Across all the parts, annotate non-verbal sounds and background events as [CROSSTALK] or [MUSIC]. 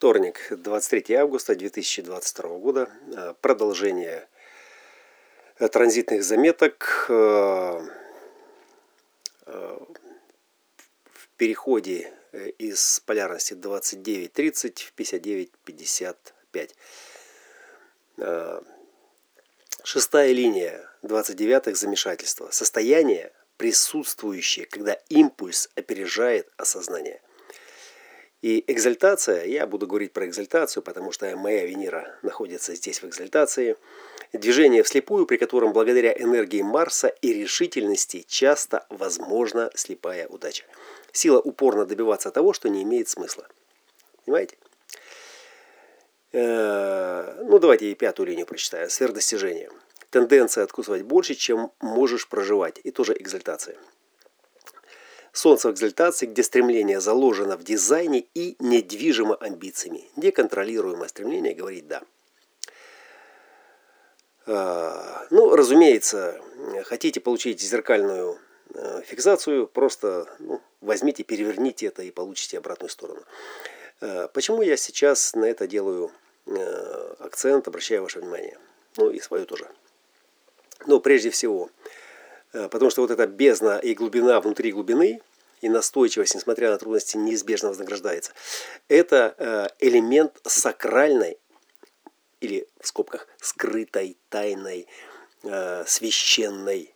Вторник, 23 августа 2022 года. Э, продолжение э, транзитных заметок э, в переходе из полярности 29.30 в 59.55. Шестая линия 29-х замешательства. Состояние, присутствующее, когда импульс опережает осознание – и экзальтация, я буду говорить про экзальтацию, потому что моя Венера находится здесь в экзальтации. Движение вслепую, при котором благодаря энергии Марса и решительности часто возможна слепая удача. Сила упорно добиваться того, что не имеет смысла. Понимаете? Э, ну, давайте и пятую линию прочитаю. Сверхдостижение. Тенденция откусывать больше, чем можешь проживать. И тоже экзальтация. Солнце экзальтации, где стремление заложено в дизайне и недвижимо амбициями. Неконтролируемое стремление говорить «да». А, ну, разумеется, хотите получить зеркальную э, фиксацию, просто ну, возьмите, переверните это и получите обратную сторону. А, почему я сейчас на это делаю э, акцент, обращаю ваше внимание? Ну и свое тоже. Но прежде всего, потому что вот эта бездна и глубина внутри глубины, и настойчивость, несмотря на трудности, неизбежно вознаграждается. Это э, элемент сакральной или в скобках скрытой, тайной, э, священной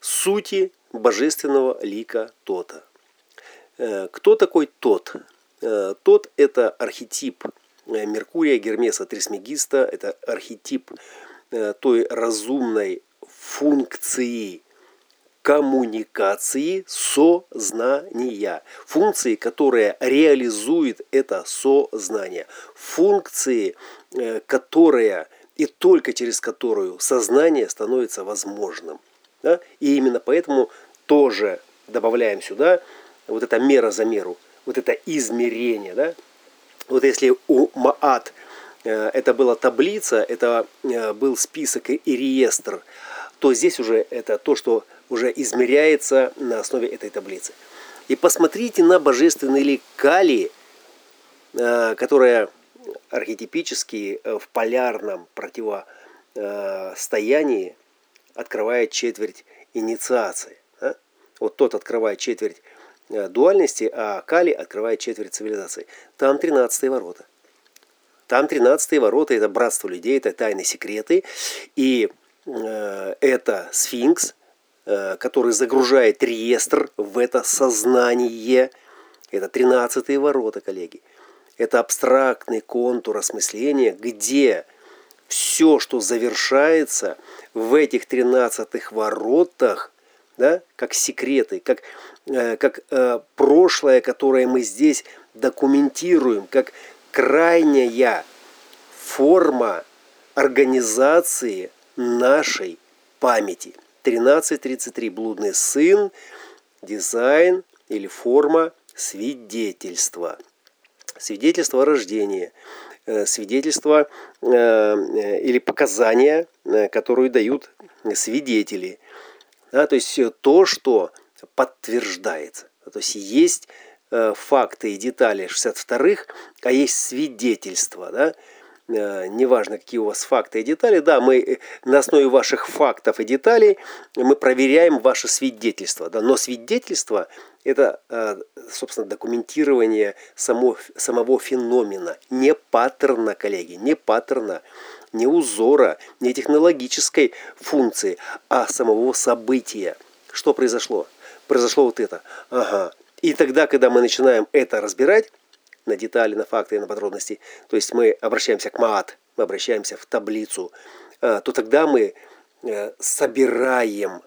сути божественного лика Тота. Кто такой Тот? Тот – это архетип Меркурия, Гермеса Трисмегиста, это архетип той разумной функции коммуникации сознания. Функции, которая реализует это сознание. Функции, э, которая и только через которую сознание становится возможным. Да? И именно поэтому тоже добавляем сюда вот эта мера за меру, вот это измерение. Да? Вот если у Маат э, это была таблица, это э, был список и реестр, то здесь уже это то, что уже измеряется на основе этой таблицы. И посмотрите на божественный лик Кали, э, которая архетипически в полярном противостоянии открывает четверть инициации. Вот тот открывает четверть э, дуальности, а Кали открывает четверть цивилизации. Там 13 ворота. Там 13 ворота – это братство людей, это тайны секреты. И это сфинкс, э, который загружает реестр в это сознание. Это 13 ворота, коллеги. Это абстрактный контур осмысления, где все, что завершается в этих 13 воротах, да, как секреты, как, э, как э, прошлое, которое мы здесь документируем, как крайняя форма организации нашей памяти. 13.33. Блудный сын, дизайн или форма свидетельства. Свидетельство о рождении. Э, свидетельство э, э, или показания, которые дают свидетели. Да, то есть то, что подтверждается. То есть есть факты и детали 62-х, а есть свидетельства. Да? Э, неважно, какие у вас факты и детали, да, мы э, на основе ваших фактов и деталей мы проверяем ваше свидетельство, да, но свидетельство – это, э, собственно, документирование само, самого феномена, не паттерна, коллеги, не паттерна, не узора, не технологической функции, а самого события. Что произошло? Произошло вот это. Ага. И тогда, когда мы начинаем это разбирать, на детали, на факты на подробности, то есть мы обращаемся к МААТ, мы обращаемся в таблицу, а, то тогда мы э, собираем,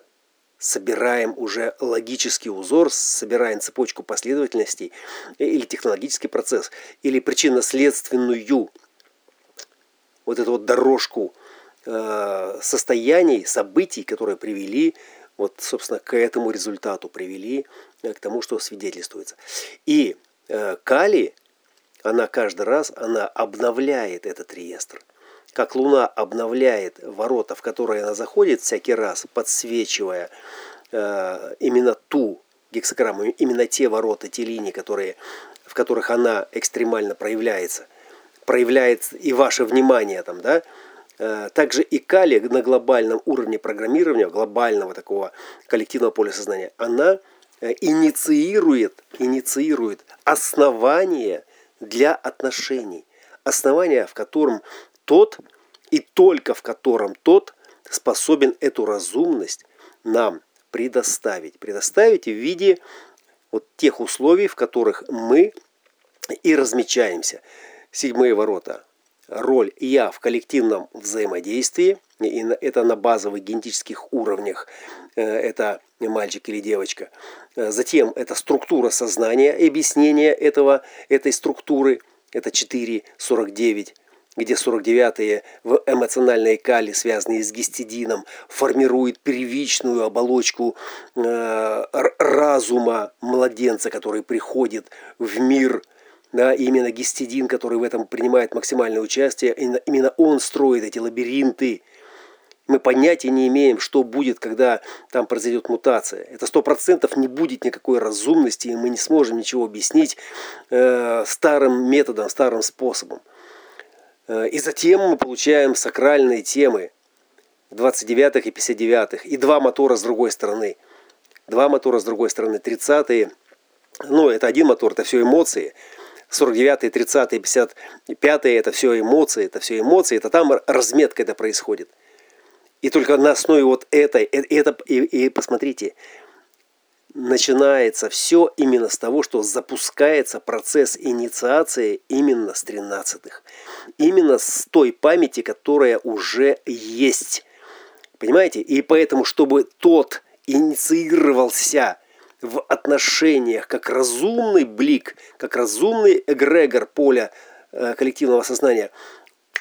собираем уже логический узор, собираем цепочку последовательностей или технологический процесс, или причинно-следственную вот эту вот дорожку э, состояний, событий, которые привели вот, собственно, к этому результату, привели э, к тому, что свидетельствуется. И Кали она каждый раз она обновляет этот реестр. Как Луна обновляет ворота, в которые она заходит всякий раз, подсвечивая э, именно ту гексограмму, именно те ворота, те линии, которые в которых она экстремально проявляется, проявляет и ваше внимание там, да, э, также и калия на глобальном уровне программирования, глобального такого коллективного поля сознания, она э, инициирует, инициирует основание для отношений. Основание, в котором тот и только в котором тот способен эту разумность нам предоставить. Предоставить в виде вот тех условий, в которых мы и размечаемся. Седьмые ворота. Роль «я» в коллективном взаимодействии. И это на базовых генетических уровнях. Э, это мальчик или девочка. Э, затем это структура сознания, объяснение этого, этой структуры. Это 4.49 где 49-е в эмоциональной кале, связанные с гистидином, формируют первичную оболочку э, разума младенца, который приходит в мир. Да, именно гистидин, который в этом принимает максимальное участие, именно он строит эти лабиринты. Мы понятия не имеем, что будет, когда там произойдет мутация. Это сто процентов не будет никакой разумности, и мы не сможем ничего объяснить э, старым методом, старым способом. Э, и затем мы получаем сакральные темы 29-х и 59-х. И два мотора с другой стороны. Два мотора с другой стороны. 30-е. Ну, это один мотор, это все эмоции. 49-е, 30-е, 55-е, это все эмоции, это все эмоции. Это там разметка это происходит. И только на основе вот этой, э, это, и, и посмотрите, начинается все именно с того, что запускается процесс инициации именно с 13-х. Именно с той памяти, которая уже есть. Понимаете? И поэтому, чтобы тот инициировался в отношениях как разумный блик, как разумный эгрегор поля э, коллективного сознания,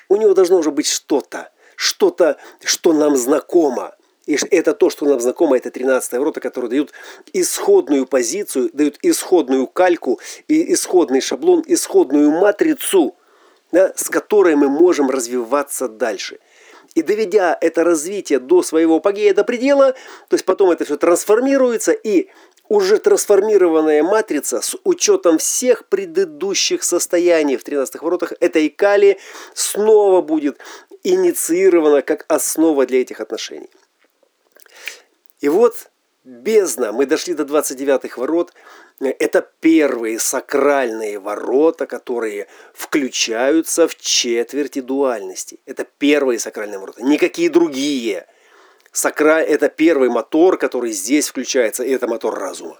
у него должно уже быть что-то, что-то, что нам знакомо. И это то, что нам знакомо, это 13 ворота, которые дают исходную позицию, дают исходную кальку, и исходный шаблон, исходную матрицу, да, с которой мы можем развиваться дальше. И доведя это развитие до своего апогея, до предела, то есть потом это все трансформируется, и уже трансформированная матрица с учетом всех предыдущих состояний в 13 воротах этой кали снова будет инициирована как основа для этих отношений. И вот бездна, мы дошли до 29-х ворот, это первые сакральные ворота, которые включаются в четверти дуальности. Это первые сакральные ворота, никакие другие. Сакра... Это первый мотор, который здесь включается, и это мотор разума.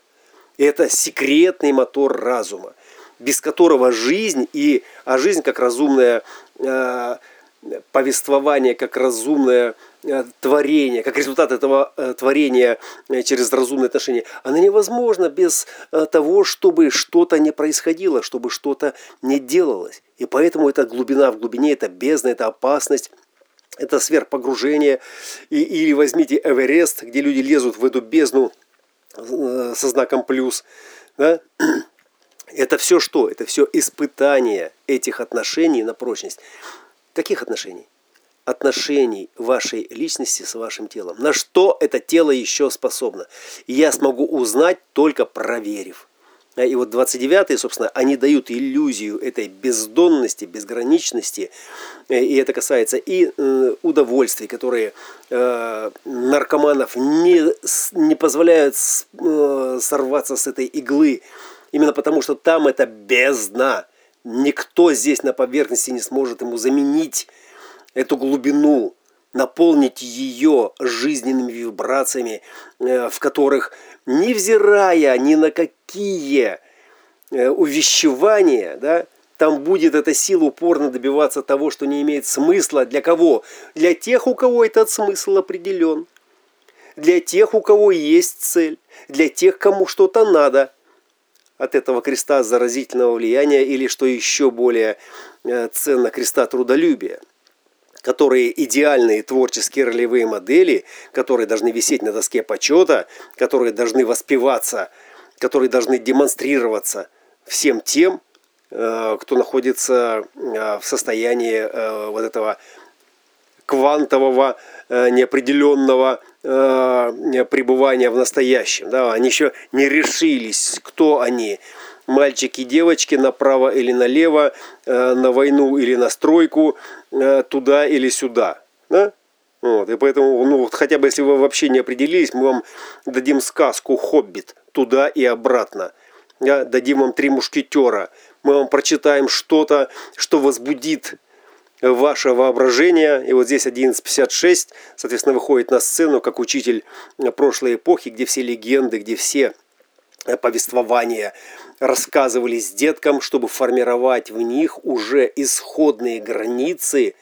Это секретный мотор разума, без которого жизнь, и, а жизнь как разумное э, повествование, как разумное Э, творения, как результат этого э, творения э, через разумные отношения, она невозможна без того, чтобы что-то не происходило, чтобы что-то не делалось. И поэтому это глубина в глубине, это бездна, это опасность, это сверхпогружение. И, или возьмите Эверест, где люди лезут в эту бездну со знаком плюс. Да? [CLEARS THROAT] Это все что? Это все испытание этих отношений на прочность. Каких отношений? отношений вашей личности с вашим телом. На что это тело еще способно. Я смогу узнать, только проверив. И вот 29-е, собственно, они дают иллюзию этой бездонности, безграничности. И это касается и э, удовольствий, которые э, наркоманов не, не позволяют э, сорваться с этой иглы. Именно потому, что там это бездна. Никто здесь на поверхности не сможет ему заменить эту глубину, наполнить ее жизненными вибрациями, э, в которых, невзирая ни на какие э, увещевания, да, там будет эта сила упорно добиваться того, что не имеет смысла. Для кого? Для тех, у кого этот смысл определен. Для тех, у кого есть цель. Для тех, кому что-то надо от этого креста заразительного влияния или, что еще более э, ценно, креста трудолюбия которые идеальные творческие ролевые модели, которые должны висеть на доске почета, которые должны воспеваться, которые должны демонстрироваться всем тем, э, кто находится э, в состоянии э, вот этого квантового неопределенного пребывания в настоящем. Да, они еще не решились, кто они, мальчики, девочки, направо или налево, на войну или на стройку, туда или сюда. Да? Вот, и поэтому, ну, вот хотя бы если вы вообще не определились, мы вам дадим сказку «Хоббит» туда и обратно. Да? Дадим вам «Три мушкетера». Мы вам прочитаем что-то, что возбудит ваше воображение. И вот здесь 11.56, соответственно, выходит на сцену как учитель прошлой эпохи, где все легенды, где все повествования рассказывались деткам, чтобы формировать в них уже исходные границы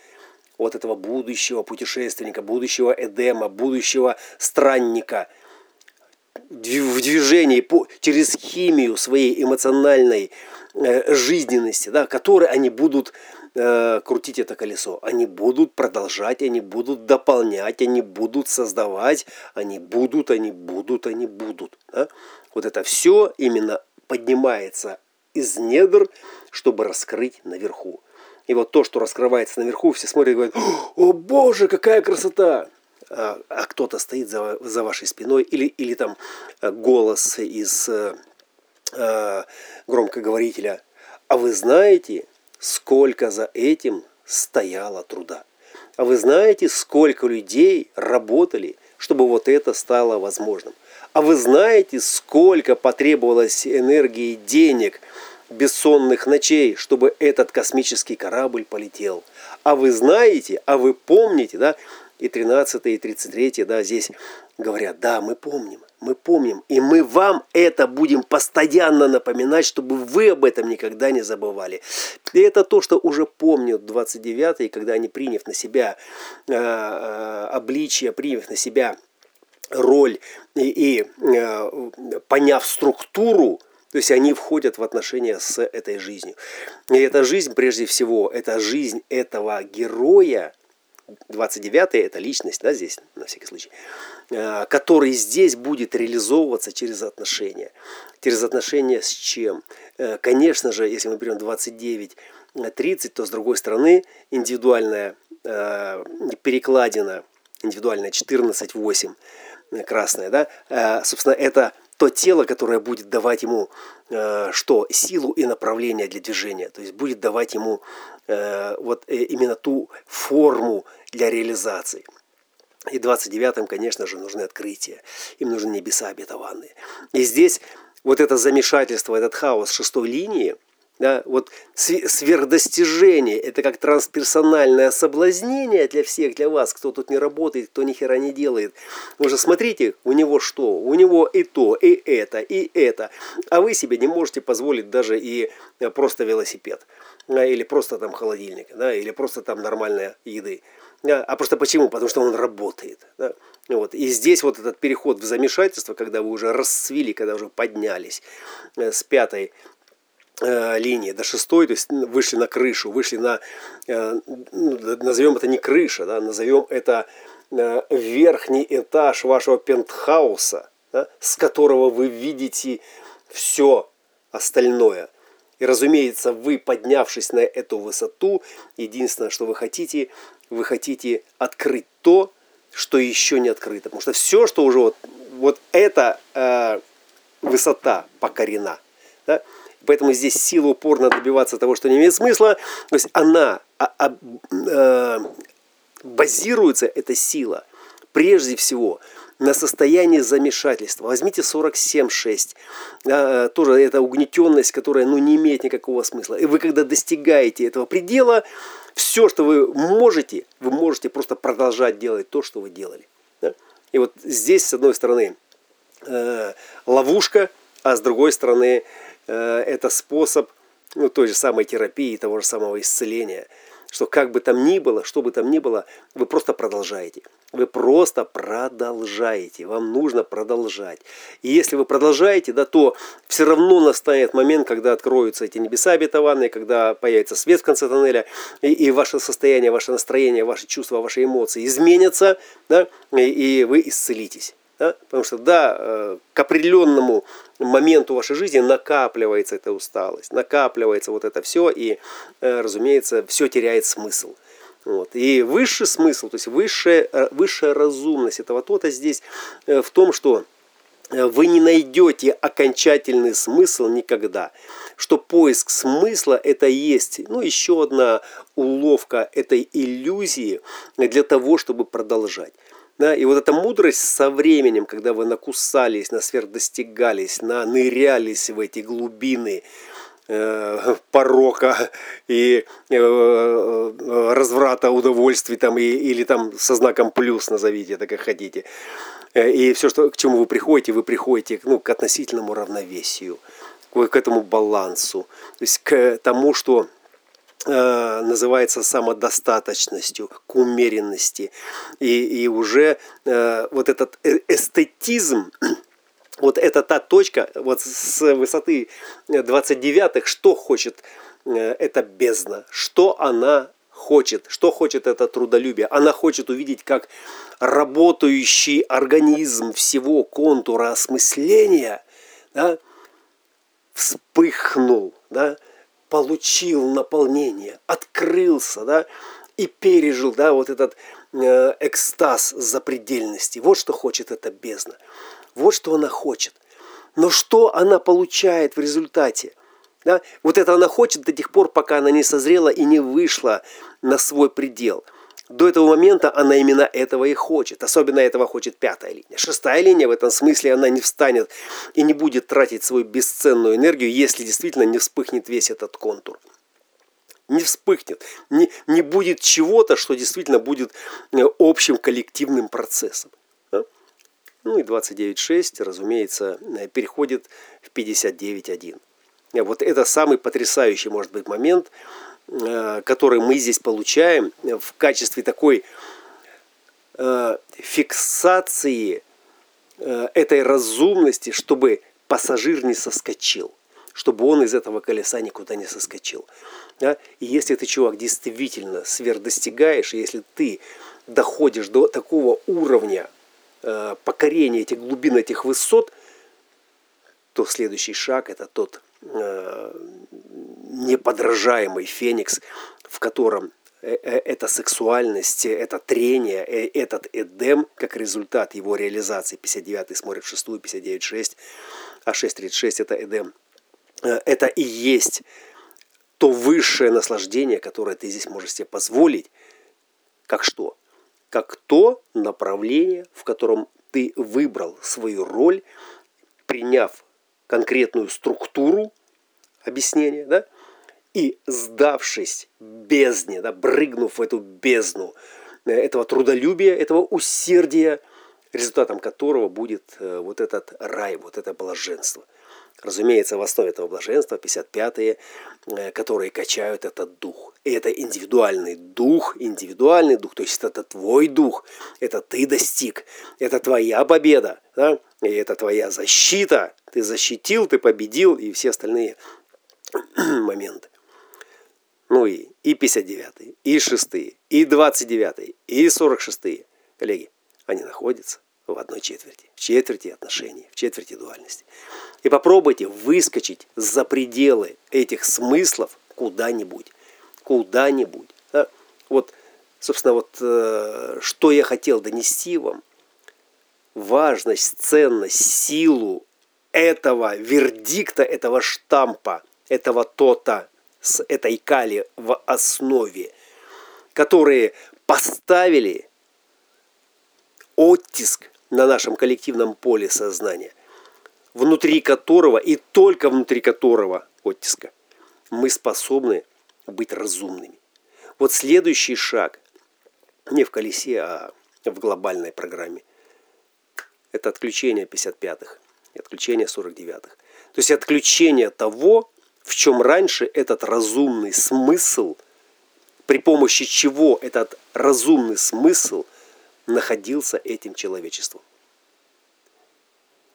вот этого будущего путешественника, будущего Эдема, будущего странника в движении через химию своей эмоциональной э, жизненности, да, которой они будут э, крутить это колесо. Они будут продолжать, они будут дополнять, они будут создавать, они будут, они будут, они будут. Да? Вот это все именно поднимается из недр, чтобы раскрыть наверху. И вот то, что раскрывается наверху, все смотрят и говорят, о боже, какая красота! А, а кто-то стоит за, за вашей спиной, или, или там э, голос из э, э, громкоговорителя. А вы знаете, сколько за этим стояло труда. А вы знаете, сколько людей работали, чтобы вот это стало возможным. А вы знаете, сколько потребовалось энергии, денег, бессонных ночей, чтобы этот космический корабль полетел. А вы знаете, а вы помните, да, и 13 и 33 да, здесь говорят, да, мы помним, мы помним, и мы вам это будем постоянно напоминать, чтобы вы об этом никогда не забывали. И это то, что уже помнят 29-е, когда они, приняв на себя э, э, обличие, приняв на себя роль и, и э, поняв структуру, то есть они входят в отношения с этой жизнью. И эта жизнь, прежде всего, это жизнь этого героя, 29 это личность, да, здесь, на всякий случай, э, который здесь будет реализовываться через отношения. Через отношения с чем? Э, конечно же, если мы берем 29 30, то с другой стороны индивидуальная э, перекладина, индивидуальная 14-8, красная, да, собственно, это то тело, которое будет давать ему что? Силу и направление для движения. То есть будет давать ему Э, вот э, именно ту форму для реализации. И 29-м, конечно же, нужны открытия. Им нужны небеса обетованные. И здесь вот это замешательство, этот хаос шестой линии, да, вот сверхдостижение, это как трансперсональное соблазнение для всех, для вас, кто тут не работает, кто ни хера не делает. Вы же смотрите, у него что? У него и то, и это, и это. А вы себе не можете позволить даже и э, просто велосипед или просто там холодильник, да, или просто там нормальная еды. А просто почему? Потому что он работает. Да? Вот. И здесь вот этот переход в замешательство, когда вы уже расцвели, когда уже поднялись э, с пятой линии до шестой, то есть вышли на крышу, вышли на, э, ну, назовем это не крыша, да, назовем это э, верхний этаж вашего пентхауса, да, с которого вы видите все остальное. И, разумеется, вы, поднявшись на эту высоту, единственное, что вы хотите, вы хотите открыть то, что еще не открыто. Потому что все, что уже вот, вот эта э, высота покорена. Да? Поэтому здесь сила упорно добиваться того, что не имеет смысла. То есть она а, а, э, базируется, эта сила, прежде всего – на состояние замешательства. Возьмите 47.6. А, тоже это угнетенность, которая ну, не имеет никакого смысла. И вы когда достигаете этого предела, все, что вы можете, вы можете просто продолжать делать то, что вы делали. Да? И вот здесь, с одной стороны, э, ловушка, а с другой стороны, э, это способ ну, той же самой терапии, того же самого исцеления – что как бы там ни было, что бы там ни было, вы просто продолжаете. Вы просто продолжаете. Вам нужно продолжать. И если вы продолжаете, да, то все равно настанет момент, когда откроются эти небеса обетованные, когда появится свет в конце тоннеля, и, и ваше состояние, ваше настроение, ваши чувства, ваши эмоции изменятся, да, и, и вы исцелитесь. Да? Потому что, да, э, к определенному моменту вашей жизни накапливается эта усталость, накапливается вот это все, и, э, разумеется, все теряет смысл. Вот. И высший смысл, то есть высшая, э, высшая разумность этого то-то здесь в том, что вы не найдете окончательный смысл никогда. Что поиск смысла это есть ну, еще одна уловка этой иллюзии для того, чтобы продолжать. Да, и вот эта мудрость со временем, когда вы накусались, на сверхдостигались, на нырялись в эти глубины э, порока и э, э, разврата удовольствий там, и, или там со знаком плюс назовите это как хотите. Э, и все, что, к чему вы приходите, вы приходите ну, к относительному равновесию, к, этому балансу, то есть к тому, что называется самодостаточностью, к умеренности. И, и уже э, вот этот э, эстетизм, [CLEARS THROAT] вот это та точка, вот с высоты 29-х, что хочет эта бездна, что она хочет, что хочет это трудолюбие. Она хочет увидеть, как работающий организм всего контура осмысления да, вспыхнул, да, получил наполнение, открылся, да, и пережил, да, вот этот э, экстаз запредельности. Вот что хочет эта бездна. Вот что она хочет. Но что она получает в результате? Да? Вот это она хочет до тех пор, пока она не созрела и не вышла на свой предел – до этого момента она именно этого и хочет. Особенно этого хочет пятая линия. Шестая линия в этом смысле она не встанет и не будет тратить свою бесценную энергию, если действительно не вспыхнет весь этот контур. Не вспыхнет. Не, не будет чего-то, что действительно будет э, общим коллективным процессом. Ну и 29.6, разумеется, э, переходит в 59.1. Вот это самый потрясающий, может быть, момент – который мы здесь получаем в качестве такой э, фиксации э, этой разумности, чтобы пассажир не соскочил, чтобы он из этого колеса никуда не соскочил. Да? И если ты, чувак, действительно сверхдостигаешь, если ты доходишь до такого уровня покорения этих глубин, этих высот, то следующий шаг это тот неподражаемый феникс, в котором э, э, эта сексуальность, это трение, э, этот Эдем, как результат его реализации, 59 смотрит в шестую, 59.6, а 6.36 это Эдем, это и есть то высшее наслаждение, которое ты здесь можешь себе позволить, как что? Как то направление, в котором ты выбрал свою роль, приняв конкретную структуру объяснения, да, и сдавшись бездне, да, брыгнув в эту бездну э, этого трудолюбия, этого усердия, результатом которого будет э, вот этот рай, вот это блаженство. Разумеется, в основе этого блаженства 55-е, э, которые качают этот дух. И это индивидуальный дух, индивидуальный дух, то есть это твой дух, это ты достиг, это твоя победа, да? и это твоя защита. Ты защитил, ты победил, и все остальные [CLEARS THROAT] моменты. Ну и, и 59, и 6, и 29, и 46. Коллеги, они находятся в одной четверти, в четверти отношений, в четверти дуальности. И попробуйте выскочить за пределы этих смыслов куда-нибудь, куда-нибудь. Да? Вот, собственно, вот э, что я хотел донести вам. Важность, ценность, силу этого вердикта, этого штампа, этого то-то, с этой кали в основе, которые поставили оттиск на нашем коллективном поле сознания, внутри которого и только внутри которого оттиска мы способны быть разумными. Вот следующий шаг не в колесе, а в глобальной программе. Это отключение 55-х, отключение 49-х. То есть отключение того, в чем раньше этот разумный смысл, при помощи чего этот разумный смысл находился этим человечеством.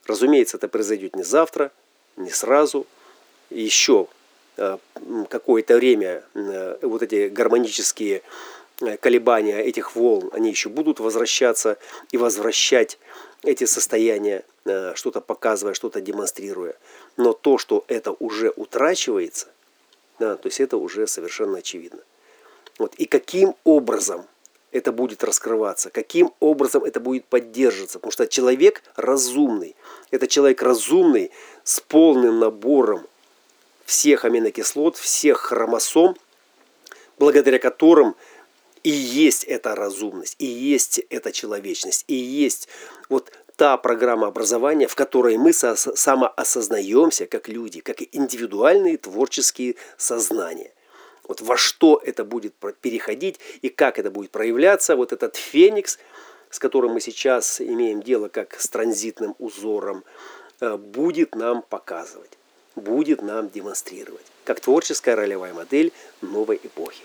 Разумеется, это произойдет не завтра, не сразу. Еще э, какое-то время э, вот эти гармонические э, колебания этих волн, они еще будут возвращаться и возвращать эти состояния, э, что-то показывая, что-то демонстрируя. Но то, что это уже утрачивается, да, то есть это уже совершенно очевидно. Вот. И каким образом это будет раскрываться, каким образом это будет поддерживаться. Потому что человек разумный. Это человек разумный с полным набором всех аминокислот, всех хромосом, благодаря которым и есть эта разумность, и есть эта человечность, и есть вот та программа образования, в которой мы самоосознаемся как люди, как индивидуальные творческие сознания. Вот во что это будет переходить и как это будет проявляться, вот этот феникс, с которым мы сейчас имеем дело как с транзитным узором, э, будет нам показывать, будет нам демонстрировать, как творческая ролевая модель новой эпохи.